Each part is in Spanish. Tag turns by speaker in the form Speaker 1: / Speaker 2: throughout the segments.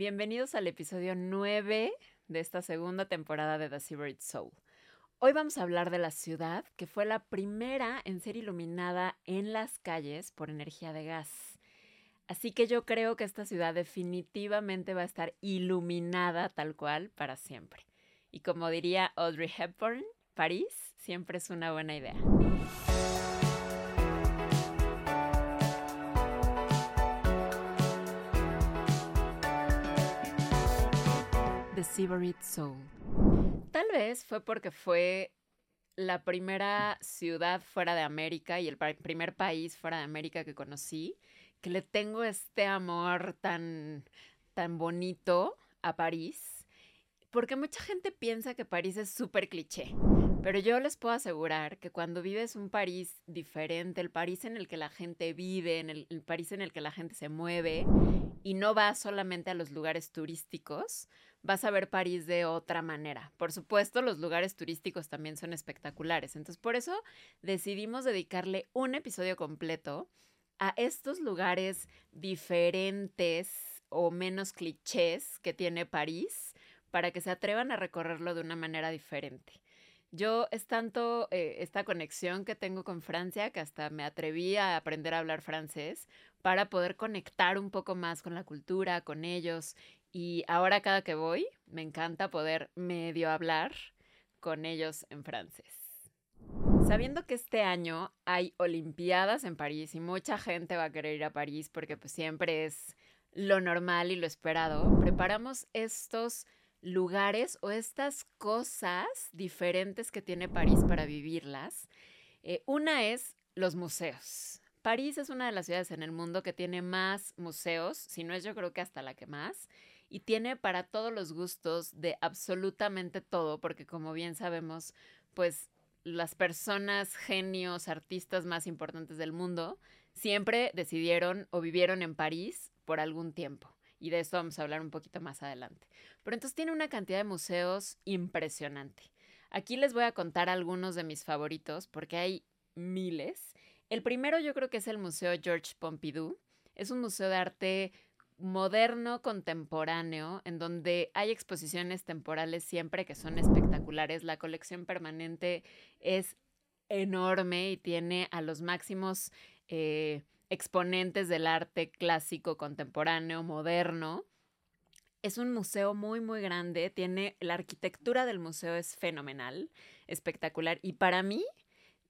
Speaker 1: Bienvenidos al episodio 9 de esta segunda temporada de The Secret Soul. Hoy vamos a hablar de la ciudad que fue la primera en ser iluminada en las calles por energía de gas. Así que yo creo que esta ciudad definitivamente va a estar iluminada tal cual para siempre. Y como diría Audrey Hepburn, París siempre es una buena idea. The Soul. Tal vez fue porque fue la primera ciudad fuera de América y el primer país fuera de América que conocí, que le tengo este amor tan, tan bonito a París, porque mucha gente piensa que París es súper cliché, pero yo les puedo asegurar que cuando vives un París diferente, el París en el que la gente vive, en el, el París en el que la gente se mueve y no va solamente a los lugares turísticos, vas a ver París de otra manera. Por supuesto, los lugares turísticos también son espectaculares. Entonces, por eso decidimos dedicarle un episodio completo a estos lugares diferentes o menos clichés que tiene París para que se atrevan a recorrerlo de una manera diferente. Yo es tanto eh, esta conexión que tengo con Francia que hasta me atreví a aprender a hablar francés para poder conectar un poco más con la cultura, con ellos y ahora cada que voy, me encanta poder medio hablar con ellos en francés. Sabiendo que este año hay Olimpiadas en París y mucha gente va a querer ir a París porque pues siempre es lo normal y lo esperado, preparamos estos lugares o estas cosas diferentes que tiene París para vivirlas. Eh, una es los museos. París es una de las ciudades en el mundo que tiene más museos, si no es yo creo que hasta la que más y tiene para todos los gustos de absolutamente todo, porque como bien sabemos, pues las personas, genios, artistas más importantes del mundo siempre decidieron o vivieron en París por algún tiempo. Y de esto vamos a hablar un poquito más adelante. Pero entonces tiene una cantidad de museos impresionante. Aquí les voy a contar algunos de mis favoritos porque hay miles. El primero yo creo que es el Museo George Pompidou. Es un museo de arte moderno contemporáneo en donde hay exposiciones temporales siempre que son espectaculares. La colección permanente es enorme y tiene a los máximos eh, exponentes del arte clásico, contemporáneo, moderno. Es un museo muy, muy grande. Tiene la arquitectura del museo es fenomenal, espectacular. Y para mí,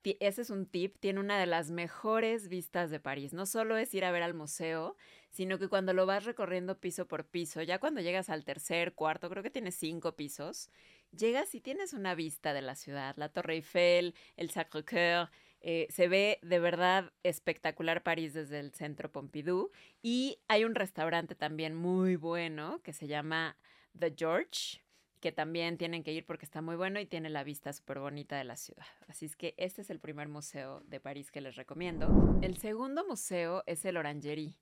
Speaker 1: ese es un tip, tiene una de las mejores vistas de París. No solo es ir a ver al museo, sino que cuando lo vas recorriendo piso por piso, ya cuando llegas al tercer, cuarto, creo que tiene cinco pisos, llegas y tienes una vista de la ciudad, la Torre Eiffel, el Sacré-Cœur. Eh, se ve de verdad espectacular París desde el centro Pompidou y hay un restaurante también muy bueno que se llama The George que también tienen que ir porque está muy bueno y tiene la vista súper bonita de la ciudad. Así es que este es el primer museo de París que les recomiendo. El segundo museo es el Orangerie.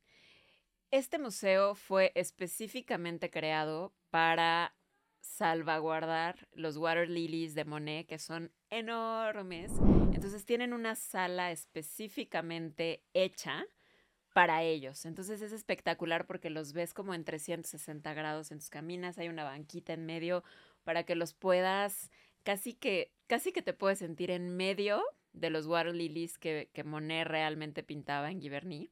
Speaker 1: Este museo fue específicamente creado para salvaguardar los water lilies de Monet, que son enormes. Entonces tienen una sala específicamente hecha para ellos. Entonces es espectacular porque los ves como en 360 grados en tus caminas, hay una banquita en medio para que los puedas, casi que, casi que te puedes sentir en medio de los water lilies que, que Monet realmente pintaba en Giverny.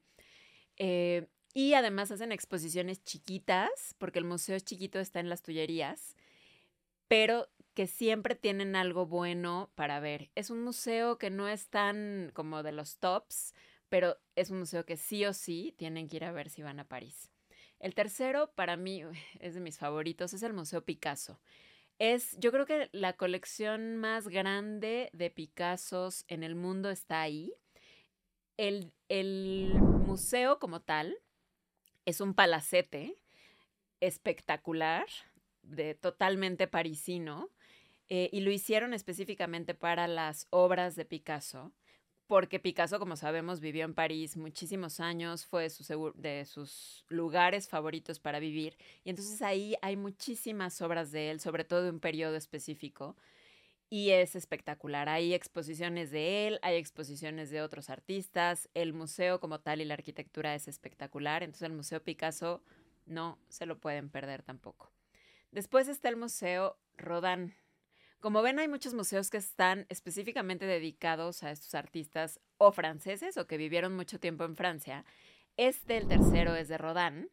Speaker 1: Eh, y además hacen exposiciones chiquitas, porque el museo es chiquito, está en las Tullerías, pero que siempre tienen algo bueno para ver. Es un museo que no es tan como de los tops, pero es un museo que sí o sí tienen que ir a ver si van a París. El tercero, para mí, es de mis favoritos, es el Museo Picasso. Es, yo creo que la colección más grande de Picassos en el mundo está ahí. El, el museo como tal es un palacete espectacular, de totalmente parisino, eh, y lo hicieron específicamente para las obras de Picasso porque Picasso, como sabemos, vivió en París muchísimos años, fue de sus lugares favoritos para vivir, y entonces ahí hay muchísimas obras de él, sobre todo de un periodo específico, y es espectacular. Hay exposiciones de él, hay exposiciones de otros artistas, el museo como tal y la arquitectura es espectacular, entonces el Museo Picasso No se lo pueden perder tampoco. Después está el Museo Rodin. Como ven, hay muchos museos que están específicamente dedicados a estos artistas o franceses o que vivieron mucho tiempo en Francia. Este, el tercero, es de Rodin.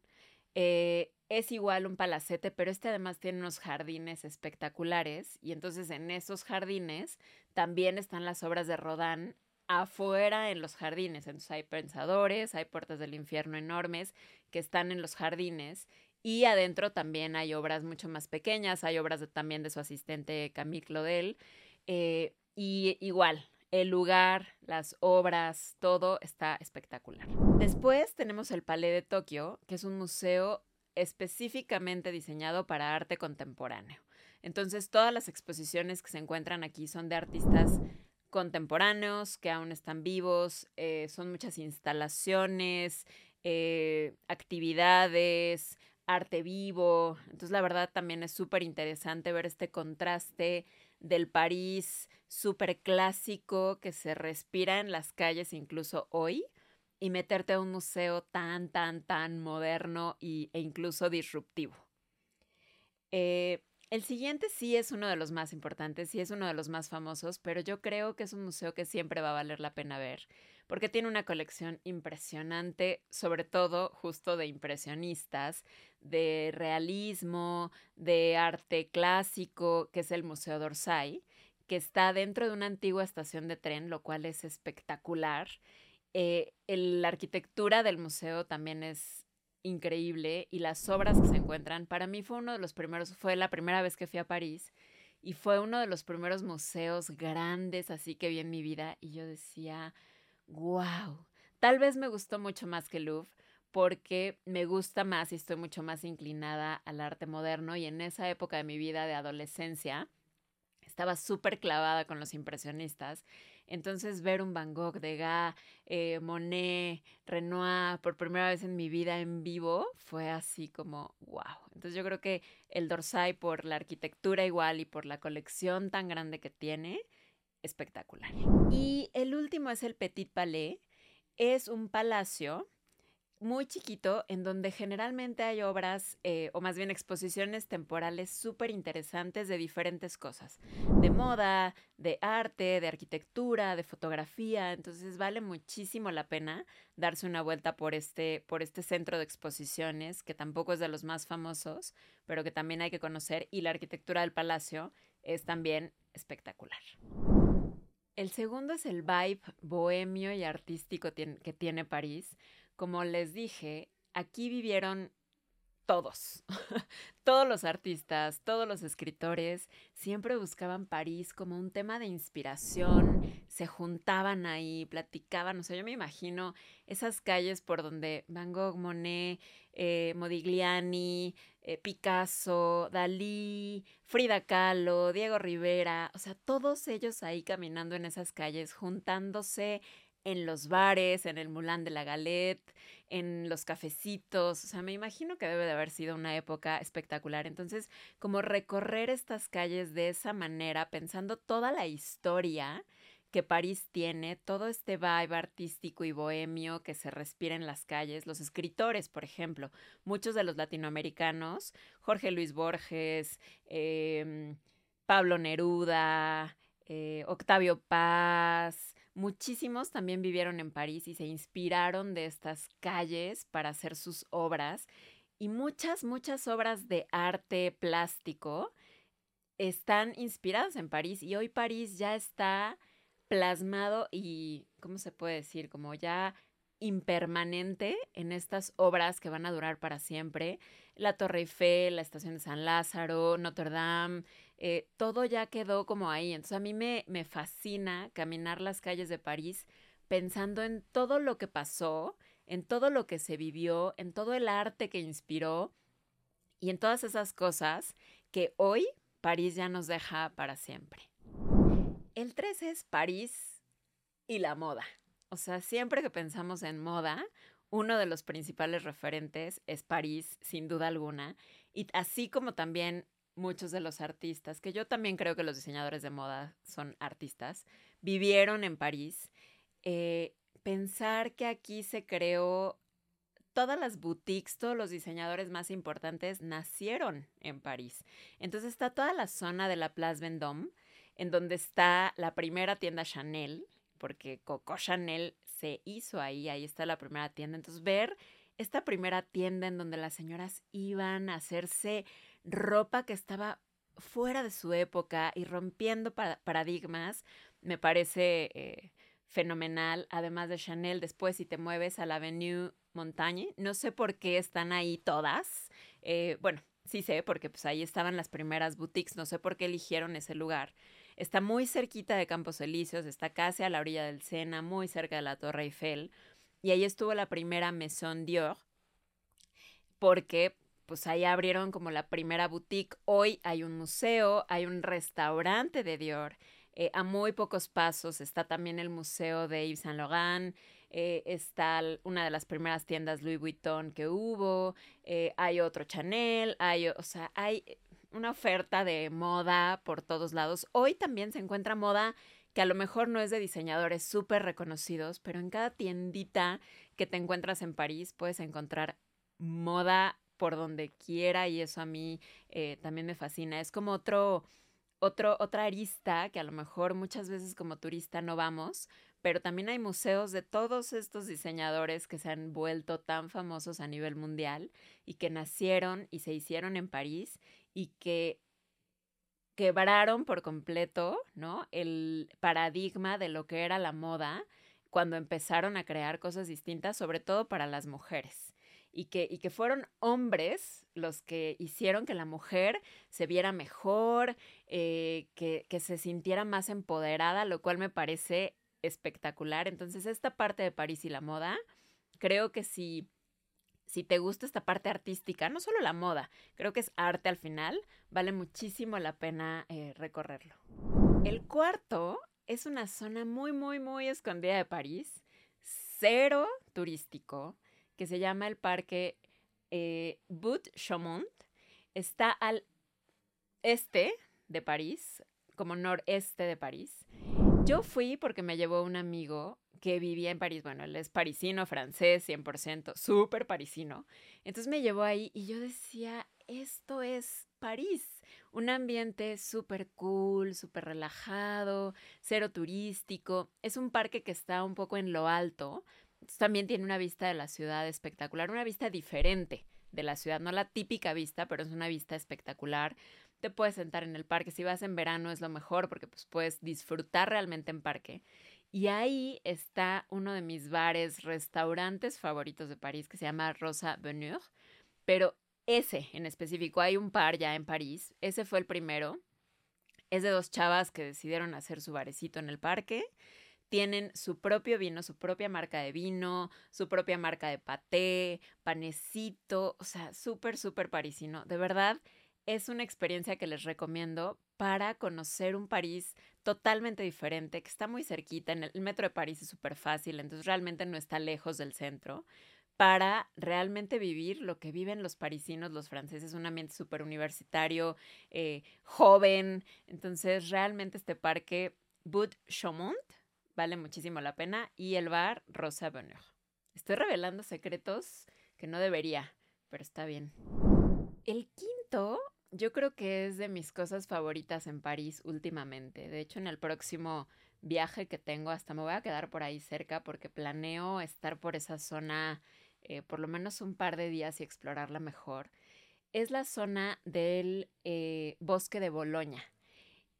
Speaker 1: Eh, es igual un palacete, pero este además tiene unos jardines espectaculares y entonces en esos jardines también están las obras de Rodin afuera en los jardines. Entonces hay pensadores, hay puertas del infierno enormes que están en los jardines y adentro también hay obras mucho más pequeñas, hay obras también de su asistente Camille Claudel. Eh, y igual, el lugar, las obras, todo está espectacular. Después tenemos el Palais de Tokio, que es un museo específicamente diseñado para arte contemporáneo. Entonces, todas las exposiciones que se encuentran aquí son de artistas contemporáneos que aún están vivos, eh, son muchas instalaciones, eh, actividades, arte vivo. Entonces, la verdad también es súper interesante ver este contraste del París súper clásico que se respira en las calles incluso hoy y meterte a un museo tan, tan, tan moderno y, e incluso disruptivo. Eh, el siguiente sí es uno de los más importantes, sí es uno de los más famosos, pero yo creo que es un museo que siempre va a valer la pena ver, porque tiene una colección impresionante, sobre todo justo de impresionistas, de realismo, de arte clásico, que es el Museo d'Orsay, que está dentro de una antigua estación de tren, lo cual es espectacular. Eh, la arquitectura del museo también es increíble y las obras que se encuentran, para mí fue uno de los primeros, fue la primera vez que fui a París y fue uno de los primeros museos grandes así que vi en mi vida y yo decía, wow, tal vez me gustó mucho más que Louvre porque me gusta más y estoy mucho más inclinada al arte moderno y en esa época de mi vida de adolescencia estaba súper clavada con los impresionistas entonces ver un Van Gogh, Degas, eh, Monet, Renoir por primera vez en mi vida en vivo fue así como wow. Entonces yo creo que el Dorsay por la arquitectura igual y por la colección tan grande que tiene, espectacular. Y el último es el Petit Palais. Es un palacio muy chiquito en donde generalmente hay obras eh, o más bien exposiciones temporales súper interesantes de diferentes cosas, de moda, de arte, de arquitectura, de fotografía, entonces vale muchísimo la pena darse una vuelta por este, por este centro de exposiciones que tampoco es de los más famosos, pero que también hay que conocer y la arquitectura del palacio es también espectacular. El segundo es el vibe bohemio y artístico que tiene París como les dije, aquí vivieron todos, todos los artistas, todos los escritores, siempre buscaban París como un tema de inspiración, se juntaban ahí, platicaban, o sea, yo me imagino esas calles por donde Van Gogh, Monet, eh, Modigliani, eh, Picasso, Dalí, Frida Kahlo, Diego Rivera, o sea, todos ellos ahí caminando en esas calles, juntándose en los bares, en el Moulin de la Galette, en los cafecitos. O sea, me imagino que debe de haber sido una época espectacular. Entonces, como recorrer estas calles de esa manera, pensando toda la historia que París tiene, todo este vibe artístico y bohemio que se respira en las calles, los escritores, por ejemplo, muchos de los latinoamericanos, Jorge Luis Borges, em, Pablo Neruda, eh, Octavio Paz, Muchísimos también vivieron en París y se inspiraron de estas calles para hacer sus obras. Y muchas, muchas obras de arte plástico están inspiradas en París. Y hoy París ya está plasmado y, ¿cómo se puede decir? Como ya impermanente en estas obras que van a durar para siempre. La Torre Eiffel, la Estación de San Lázaro, Notre Dame, eh, todo ya quedó como ahí. Entonces a mí me, me fascina caminar las calles de París pensando en todo lo que pasó, en todo lo que se vivió, en todo el arte que inspiró y en todas esas cosas que hoy París ya nos deja para siempre. El 3 es París y la moda. O sea, siempre que pensamos en moda, uno de los principales referentes es París, sin duda alguna. Y así como también muchos de los artistas, que yo también creo que los diseñadores de moda son artistas, vivieron en París. Eh, pensar que aquí se creó todas las boutiques, todos los diseñadores más importantes nacieron en París. Entonces está toda la zona de la Place Vendôme, en donde está la primera tienda Chanel, porque Coco Chanel se hizo ahí, ahí está la primera tienda. Entonces ver esta primera tienda en donde las señoras iban a hacerse ropa que estaba fuera de su época y rompiendo paradigmas, me parece eh, fenomenal. Además de Chanel, después si te mueves a la Avenue Montagne, no sé por qué están ahí todas. Eh, bueno, sí sé, porque pues ahí estaban las primeras boutiques, no sé por qué eligieron ese lugar. Está muy cerquita de Campos Elíseos, está casi a la orilla del Sena, muy cerca de la Torre Eiffel. Y ahí estuvo la primera Maison Dior, porque pues ahí abrieron como la primera boutique. Hoy hay un museo, hay un restaurante de Dior. Eh, a muy pocos pasos está también el museo de Yves Saint Laurent. Eh, está una de las primeras tiendas Louis Vuitton que hubo. Eh, hay otro Chanel. Hay, o sea, hay una oferta de moda por todos lados. Hoy también se encuentra moda que a lo mejor no es de diseñadores súper reconocidos, pero en cada tiendita que te encuentras en París puedes encontrar moda por donde quiera y eso a mí eh, también me fascina. Es como otro, otro, otra arista que a lo mejor muchas veces como turista no vamos, pero también hay museos de todos estos diseñadores que se han vuelto tan famosos a nivel mundial y que nacieron y se hicieron en París y que quebraron por completo, ¿no? El paradigma de lo que era la moda cuando empezaron a crear cosas distintas, sobre todo para las mujeres y que, y que fueron hombres los que hicieron que la mujer se viera mejor, eh, que, que se sintiera más empoderada, lo cual me parece espectacular. Entonces, esta parte de París y la moda, creo que si, si te gusta esta parte artística, no solo la moda, creo que es arte al final, vale muchísimo la pena eh, recorrerlo. El cuarto es una zona muy, muy, muy escondida de París, cero turístico, que se llama el parque eh, Chaumont. Está al este de París, como noreste de París. Yo fui porque me llevó un amigo que vivía en París. Bueno, él es parisino, francés, 100%, súper parisino. Entonces me llevó ahí y yo decía, esto es París. Un ambiente súper cool, súper relajado, cero turístico. Es un parque que está un poco en lo alto, también tiene una vista de la ciudad espectacular, una vista diferente de la ciudad, no la típica vista, pero es una vista espectacular. Te puedes sentar en el parque, si vas en verano es lo mejor porque pues, puedes disfrutar realmente en parque. Y ahí está uno de mis bares, restaurantes favoritos de París que se llama Rosa Venure, pero ese en específico, hay un par ya en París, ese fue el primero. Es de dos chavas que decidieron hacer su barecito en el parque tienen su propio vino, su propia marca de vino, su propia marca de paté, panecito, o sea, súper, súper parisino. De verdad, es una experiencia que les recomiendo para conocer un París totalmente diferente, que está muy cerquita. En el metro de París es súper fácil, entonces realmente no está lejos del centro para realmente vivir lo que viven los parisinos, los franceses, un ambiente súper universitario, eh, joven. Entonces, realmente este parque Bout Chaumont vale muchísimo la pena. Y el bar Rosa Bonheur. Estoy revelando secretos que no debería, pero está bien. El quinto, yo creo que es de mis cosas favoritas en París últimamente. De hecho, en el próximo viaje que tengo, hasta me voy a quedar por ahí cerca porque planeo estar por esa zona eh, por lo menos un par de días y explorarla mejor. Es la zona del eh, bosque de Boloña.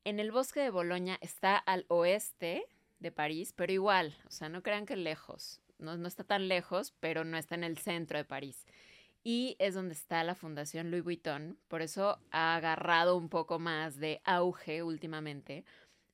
Speaker 1: En el bosque de Boloña está al oeste de París, pero igual, o sea, no crean que lejos, no, no está tan lejos, pero no está en el centro de París. Y es donde está la Fundación Louis Vuitton, por eso ha agarrado un poco más de auge últimamente,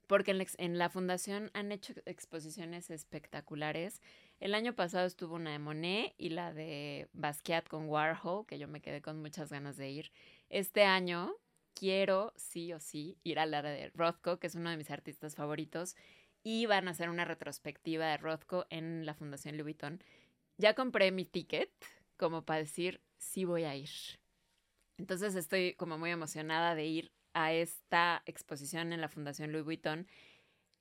Speaker 1: porque en la, fundación han hecho exposiciones espectaculares. El año pasado estuvo una de Monet y la de Basquiat con Warhol, que yo me quedé con muchas ganas de ir. Este año quiero sí o sí ir a la de Rothko, que es uno de mis artistas favoritos, y van a hacer una retrospectiva de Rothko en la Fundación Louis Vuitton. Ya compré mi ticket como para decir sí voy a ir. Entonces estoy como muy emocionada de ir a esta exposición en la Fundación Louis Vuitton.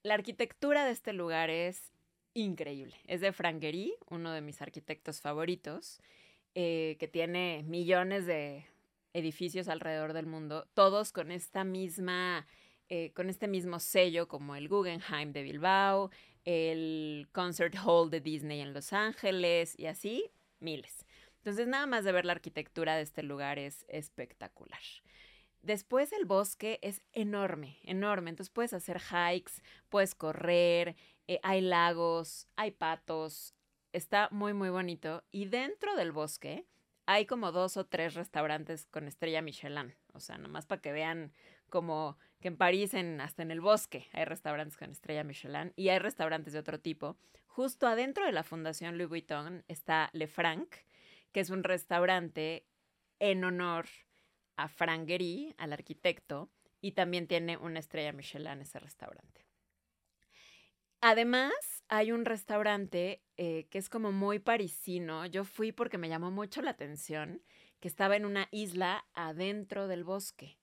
Speaker 1: La arquitectura de este lugar es increíble. Es de Frank Gehry, uno de mis arquitectos favoritos. eh, que tiene millones de edificios alrededor del mundo, todos con esta misma, eh, con este mismo sello como el Guggenheim de Bilbao, el Concert Hall de Disney en Los Ángeles y así, miles. Entonces, nada más de ver la arquitectura de este lugar es espectacular. Después el bosque es enorme, enorme. Entonces puedes hacer hikes, puedes correr, eh, hay lagos, hay patos. Está muy, muy bonito. Y dentro del bosque hay como dos o tres restaurantes con estrella Michelin. O sea, nomás para que vean como que en París, en, hasta en el bosque, hay restaurantes con estrella Michelin y hay restaurantes de otro tipo. Justo adentro de la Fundación Louis Vuitton está Le Franc, que es un restaurante en honor a Frank Gehry, al arquitecto, y también tiene una estrella Michelin ese restaurante. Además, hay un restaurante eh, que es como muy parisino. Yo fui porque me llamó mucho la atención, que estaba en una isla adentro del bosque.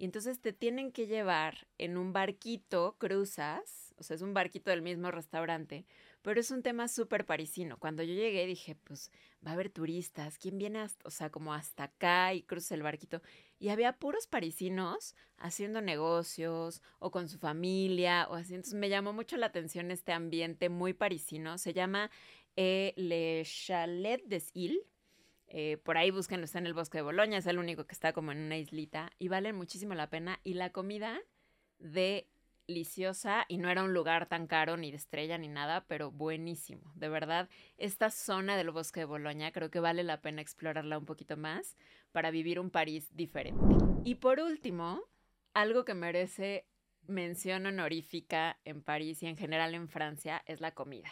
Speaker 1: Y entonces te tienen que llevar en un barquito, cruzas, o sea, es un barquito del mismo restaurante, pero es un tema súper parisino. Cuando yo llegué dije, pues va a haber turistas, ¿quién viene hasta, o sea, como hasta acá y cruza el barquito? Y había puros parisinos haciendo negocios o con su familia o así. Entonces me llamó mucho la atención este ambiente muy parisino. Se llama eh, Le Chalet des Îles. Eh, por ahí búsquenlo, está en el bosque de Boloña, es el único que está como en una islita y vale muchísimo la pena. Y la comida de deliciosa y no era un lugar tan caro ni de estrella ni nada, pero buenísimo. De verdad, esta zona del bosque de Boloña creo que vale la pena explorarla un poquito más para vivir un París diferente. Y por último, algo que merece mención honorífica en París y en general en Francia es la comida.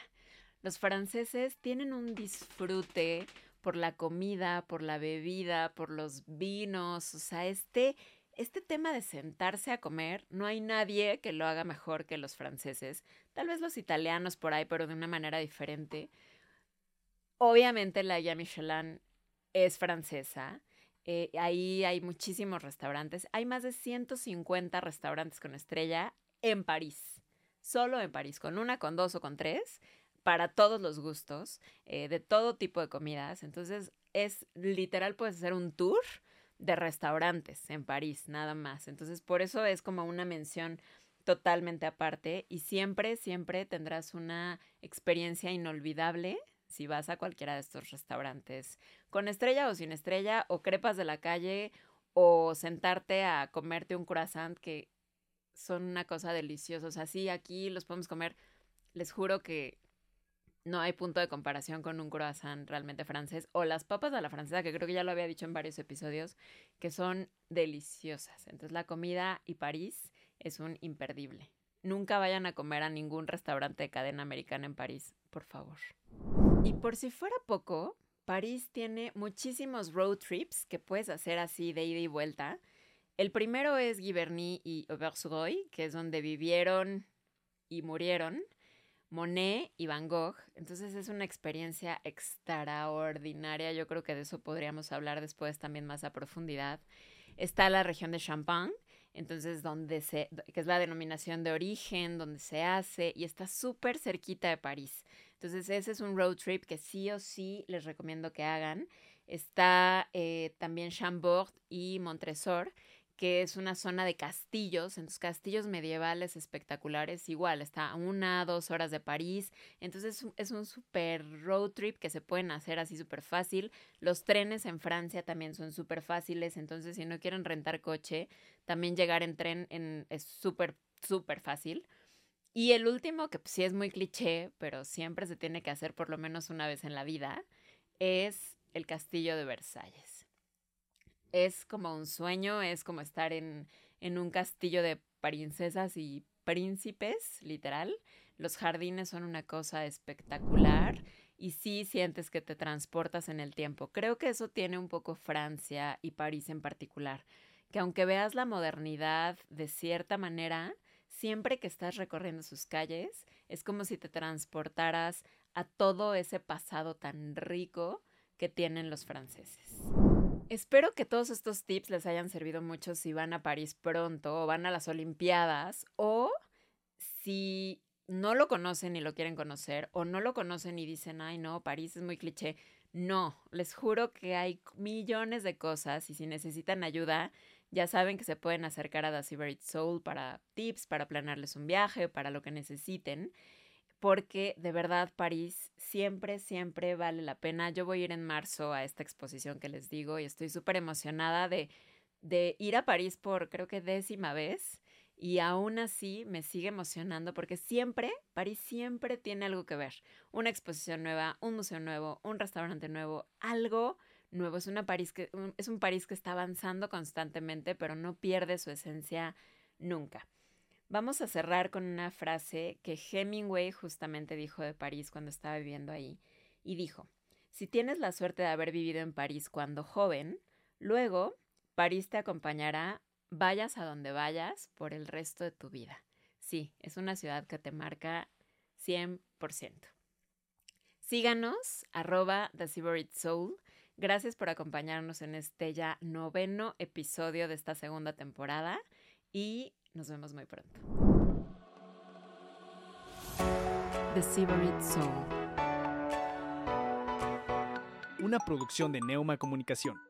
Speaker 1: Los franceses tienen un disfrute por la comida, por la bebida, por los vinos, o sea, este este tema de sentarse a comer, no hay nadie que lo haga mejor que los franceses. Tal vez los italianos por ahí, pero de una manera diferente. Obviamente la guía Michelin es francesa. Eh, ahí hay muchísimos restaurantes. Hay más de 150 restaurantes con estrella en París. Solo en París, con una, con dos o con tres, para todos los gustos, eh, de todo tipo de comidas. Entonces, es literal, puedes hacer un tour de restaurantes en París, nada más. Entonces, por eso es como una mención totalmente aparte y siempre, siempre tendrás una experiencia inolvidable si vas a cualquiera de estos restaurantes, con estrella o sin estrella, o crepas de la calle, o sentarte a comerte un croissant que son una cosa deliciosa. O sea, sí, aquí los podemos comer. Les juro que no hay punto de comparación con un croissant realmente francés o las papas a la francesa, que creo que ya lo había dicho en varios episodios, que son deliciosas. Entonces la comida y París es un imperdible. Nunca vayan a comer a ningún restaurante de cadena americana en París, por favor. Y por si fuera poco, París tiene muchísimos road trips que puedes hacer así de ida y vuelta. El primero es Giverny y Auvers-Roy, que es donde vivieron y murieron Monet y Van Gogh. Entonces es una experiencia extraordinaria. Yo creo que de eso podríamos hablar después también más a profundidad. Está la región de Champagne, entonces donde se, que es la denominación de origen, donde se hace y está súper cerquita de París. Entonces ese es un road trip que sí o sí les recomiendo que hagan. Está eh, también Chambord y Montresor que es una zona de castillos, entonces castillos medievales espectaculares, igual, está a una, dos horas de París, entonces es un super road trip que se pueden hacer así súper fácil. Los trenes en Francia también son súper fáciles, entonces si no quieren rentar coche, también llegar en tren en, es súper, súper fácil. Y el último, que sí es muy cliché, pero siempre se tiene que hacer por lo menos una vez en la vida, es el castillo de Versalles es como un sueño, es como estar en, en un castillo de princesas y príncipes, literal. Los jardines son una cosa espectacular y sí sientes que te transportas en el tiempo. Creo que eso tiene un poco Francia y París en particular, que aunque veas la modernidad de cierta manera, siempre que estás recorriendo sus calles, es como si te transportaras a todo ese pasado tan rico que tienen los franceses. Espero que todos estos tips les hayan servido mucho si van a París pronto o van a las Olimpiadas o si no lo conocen y lo quieren conocer o no lo conocen y dicen, ay no, París es muy cliché. No, les juro que hay millones de cosas y si necesitan ayuda, ya saben que se pueden acercar a The Secret Soul para tips, para planearles un viaje, para lo que necesiten, porque de verdad París siempre, siempre vale la pena. Yo voy a ir en marzo a esta exposición que les digo y estoy súper emocionada de, ir a París por creo que décima vez y aún así me sigue emocionando porque siempre, París siempre tiene algo que ver. Una exposición nueva, un museo nuevo, un restaurante nuevo, algo nuevo. Es, una París que, es un París que está avanzando constantemente, pero no pierde su esencia nunca. Vamos a cerrar con una frase que Hemingway justamente dijo de París cuando estaba viviendo ahí. Y dijo, si tienes la suerte de haber vivido en París cuando joven, luego París te acompañará vayas a donde vayas por el resto de tu vida. Sí, es una ciudad que te marca 100%. Síganos, arroba The Soul. Gracias por acompañarnos en este ya noveno episodio de esta segunda temporada y nos vemos muy pronto. The Soul.
Speaker 2: Una producción de Neuma Comunicación.